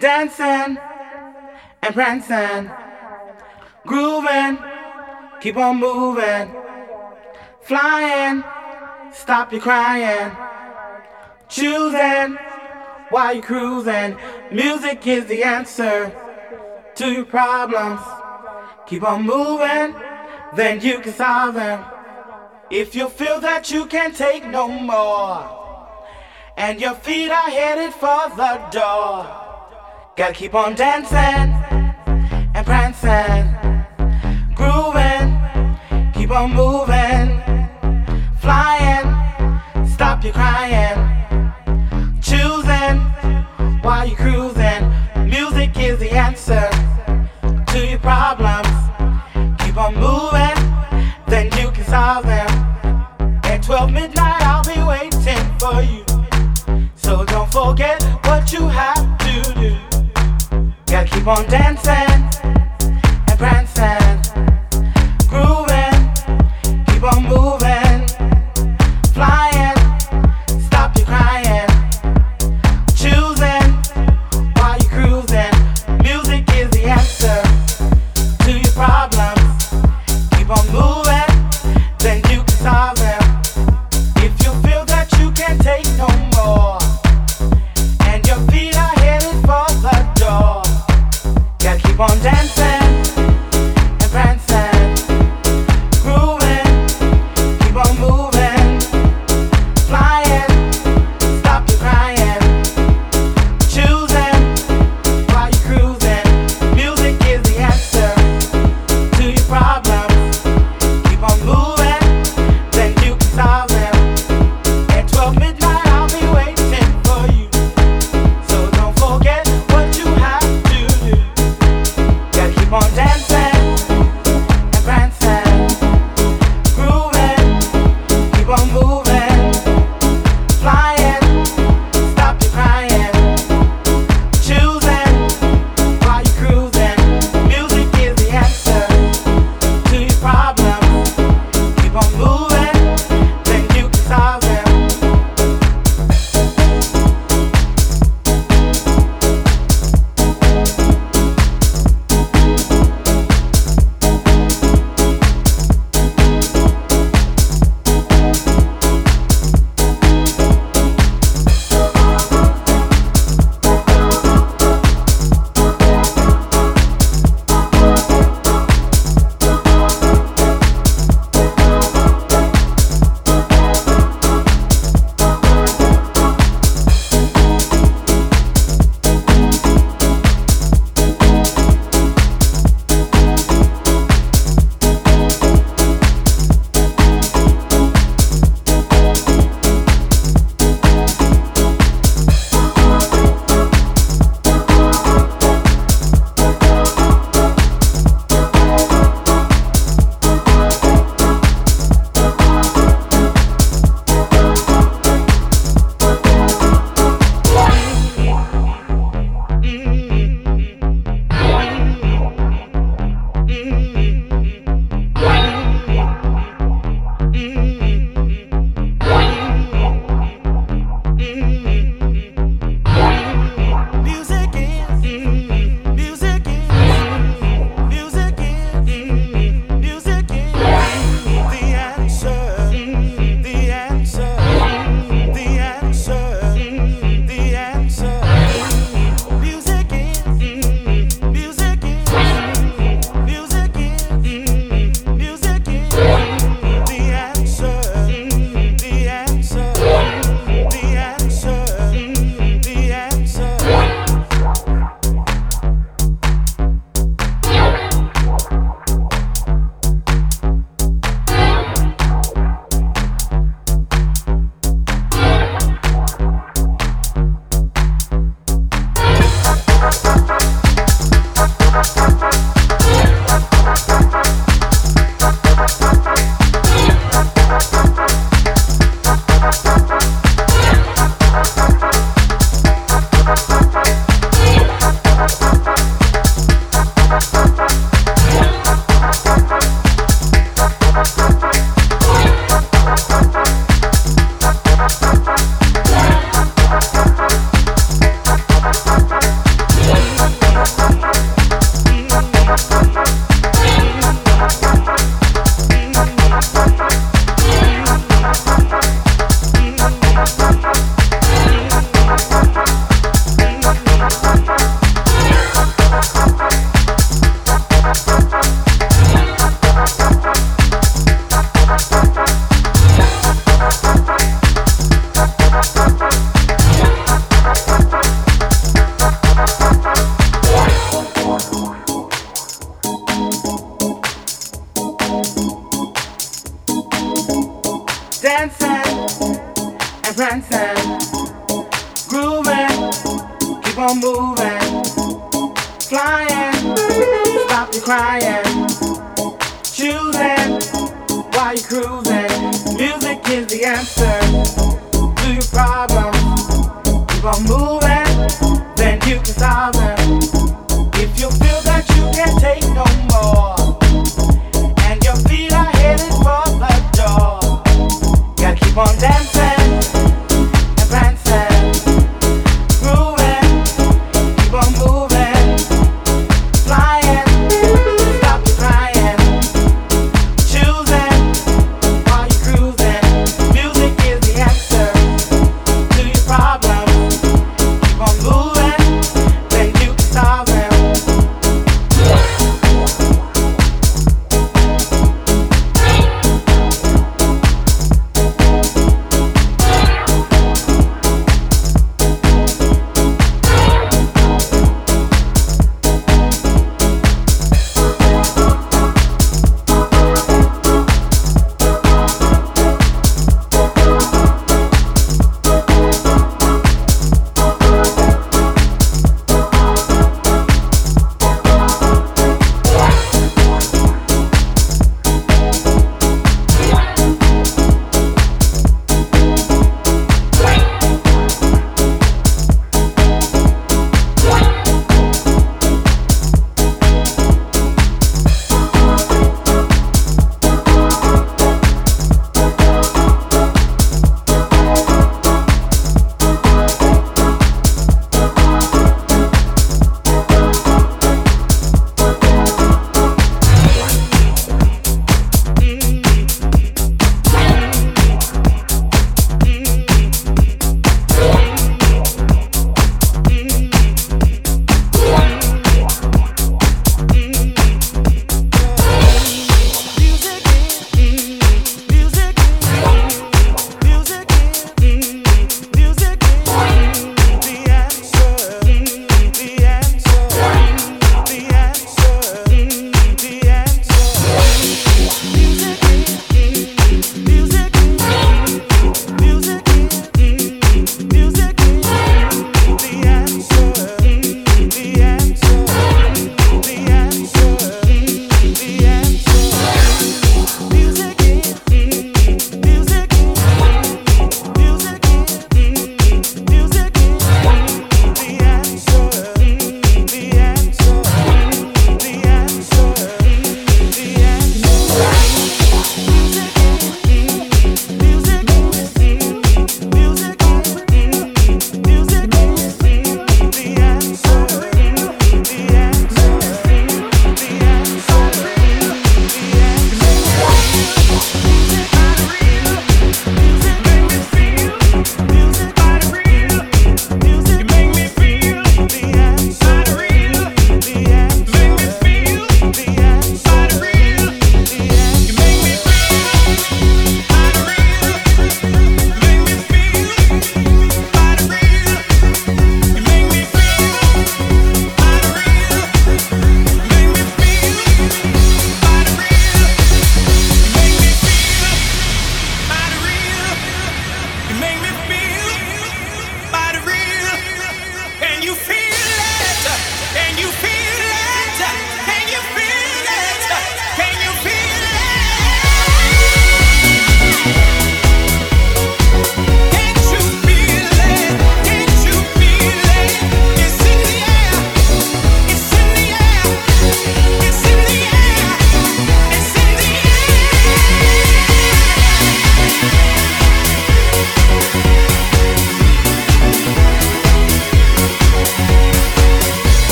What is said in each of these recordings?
Dancing and prancing, grooving, keep on moving, flying, stop your crying, choosing while you're cruising. Music is the answer to your problems. Keep on moving, then you can solve them. If you feel that you can't take no more, and your feet are headed for the door. Gotta keep on dancing and prancing, grooving, keep on moving, flying, stop your crying, choosing while you're cruising. Music is the answer to your problems. Keep on moving, then you can solve them. At 12 midnight, I'll be waiting for you. So don't forget what you have to do. Gotta keep on dancing and prancing,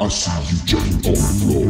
I see you jumping on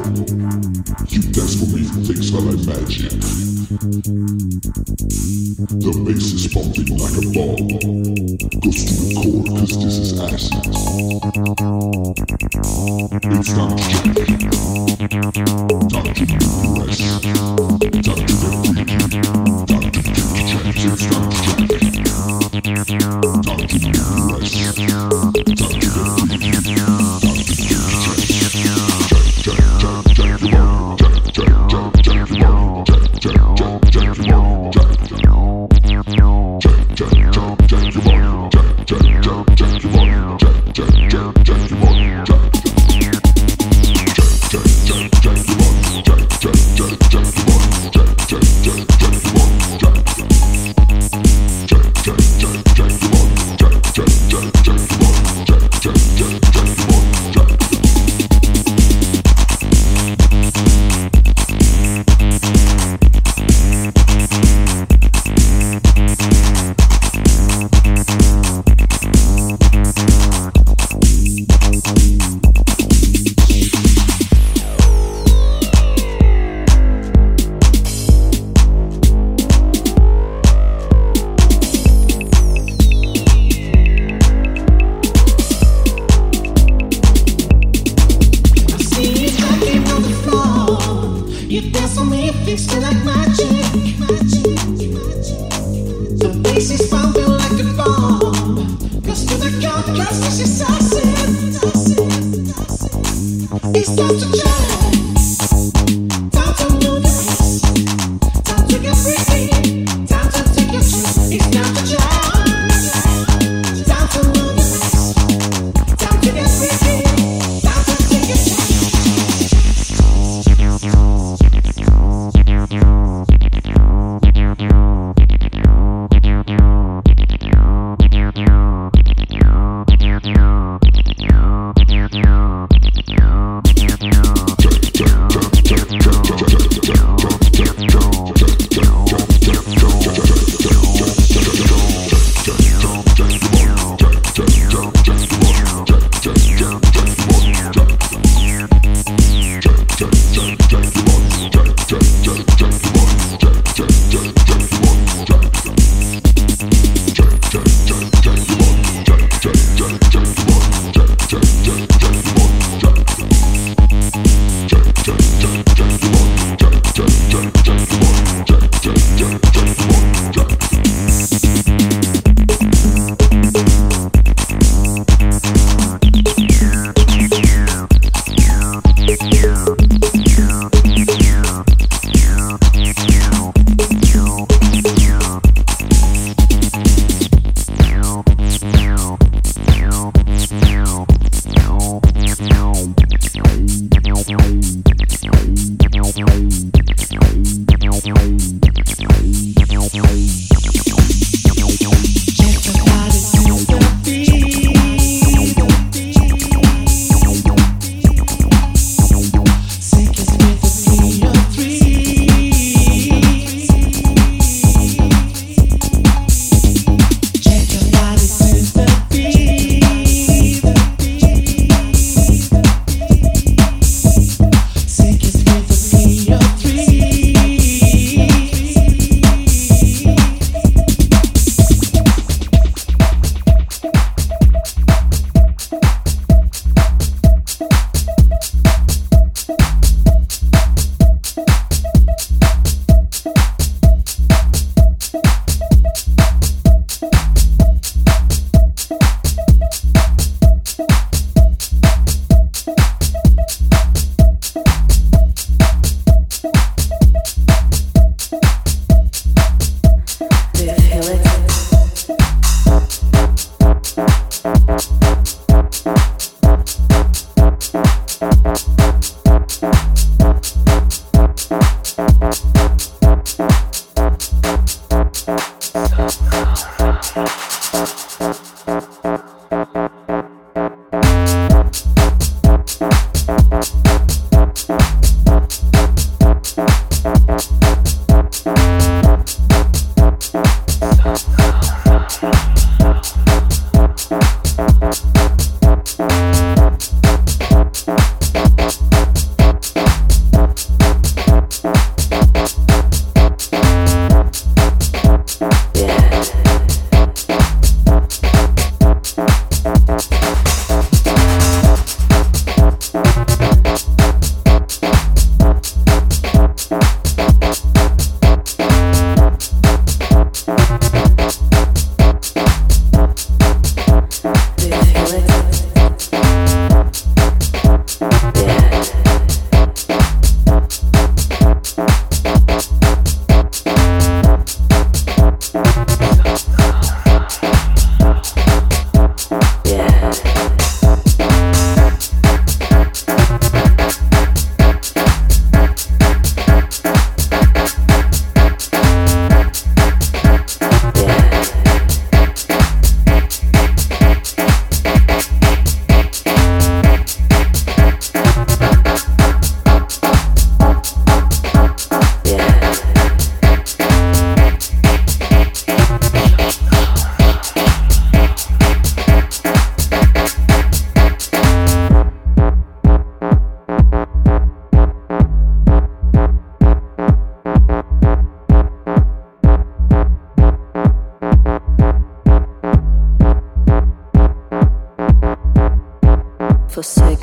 sick.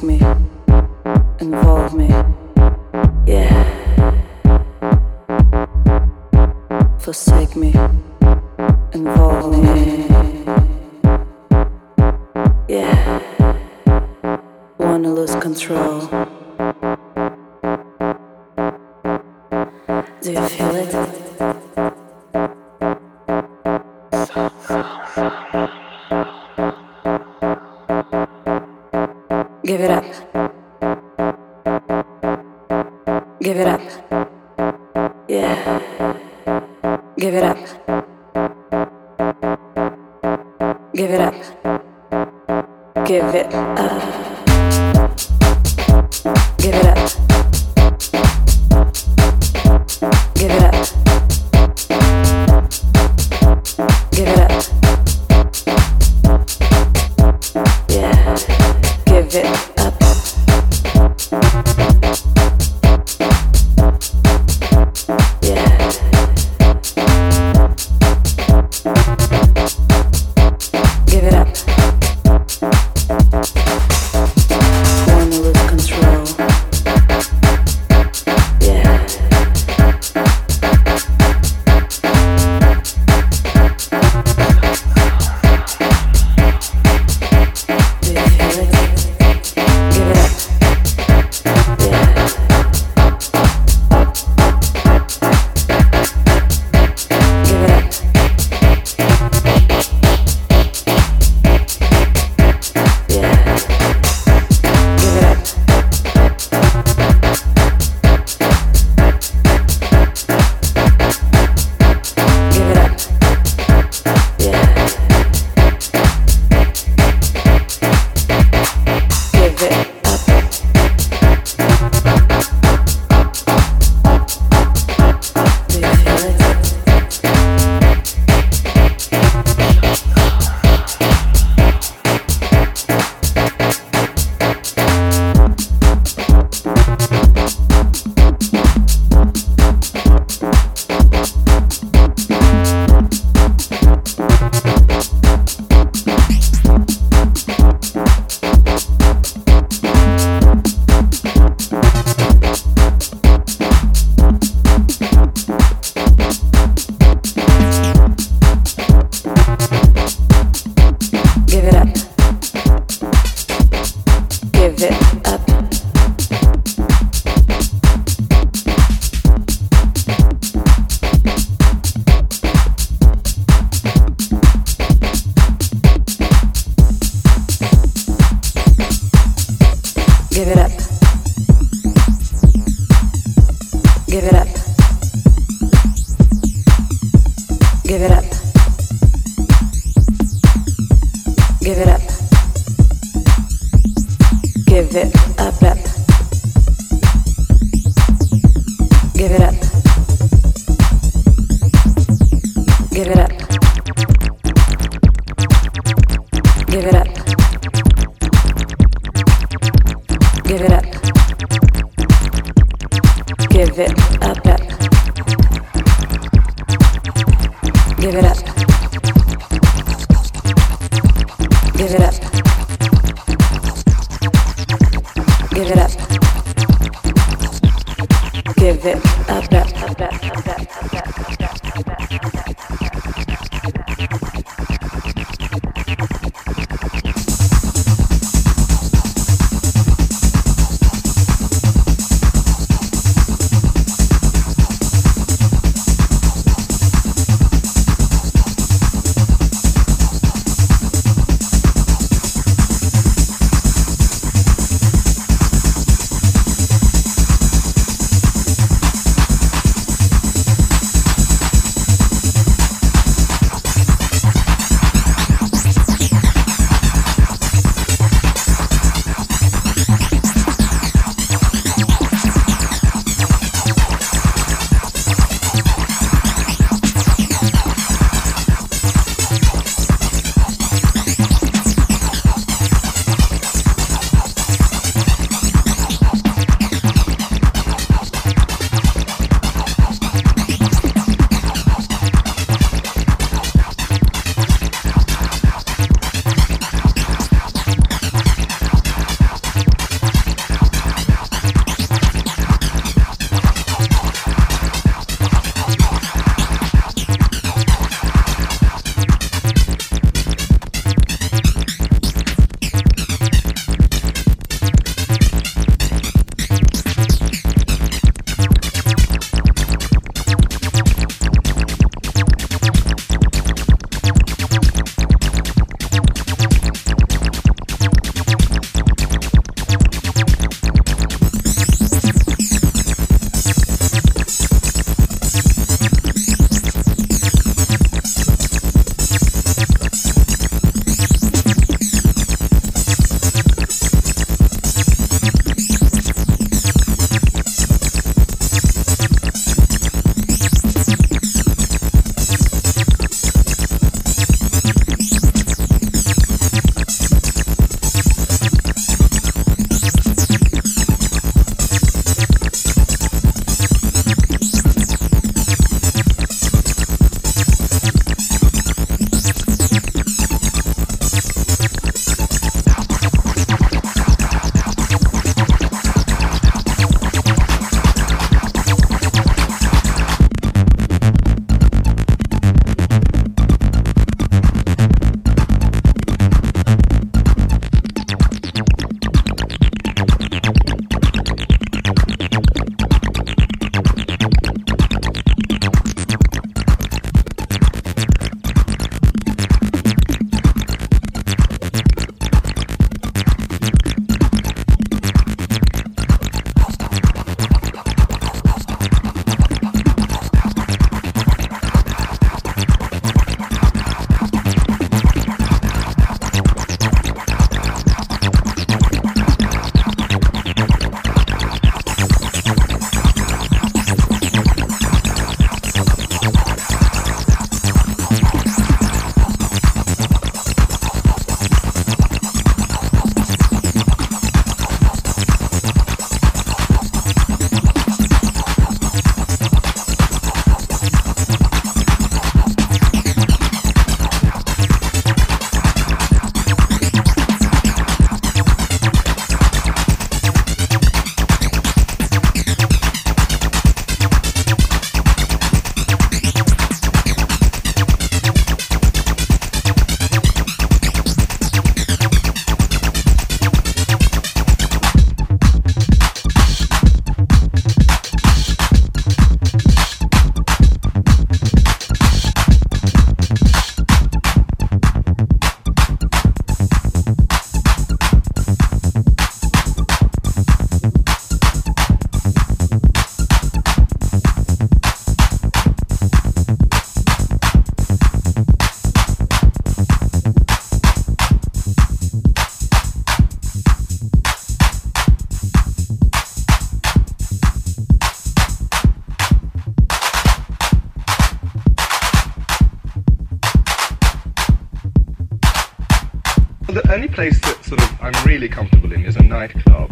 only place that sort of I'm really comfortable in is a nightclub.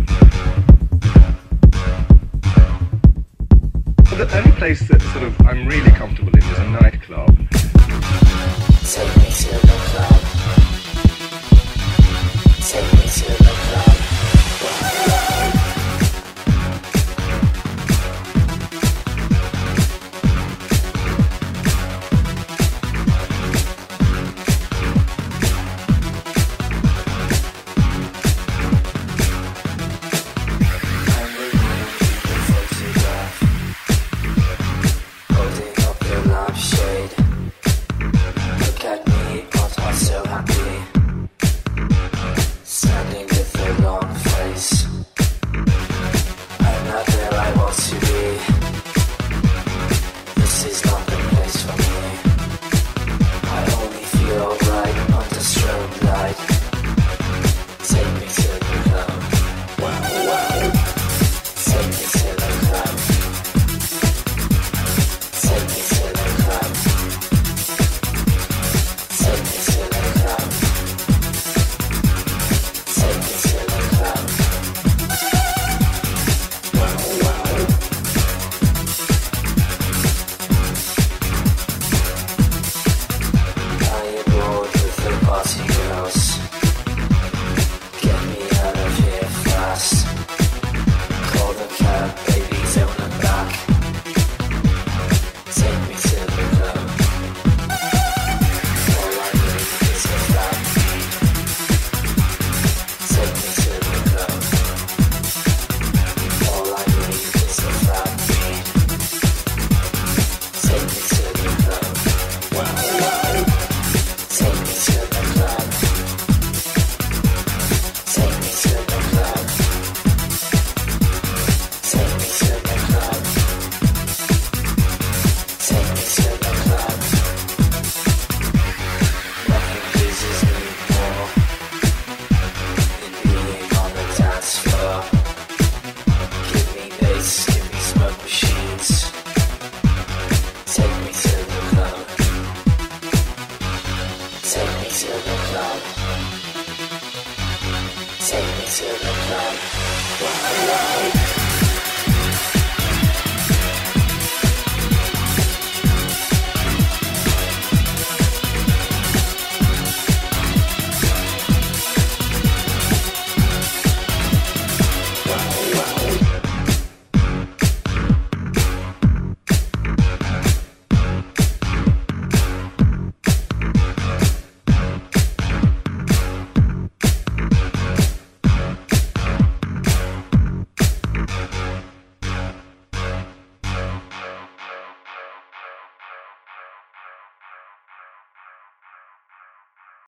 The only place that sort of I'm really comfortable in is a nightclub. Take me to the club. Take me to the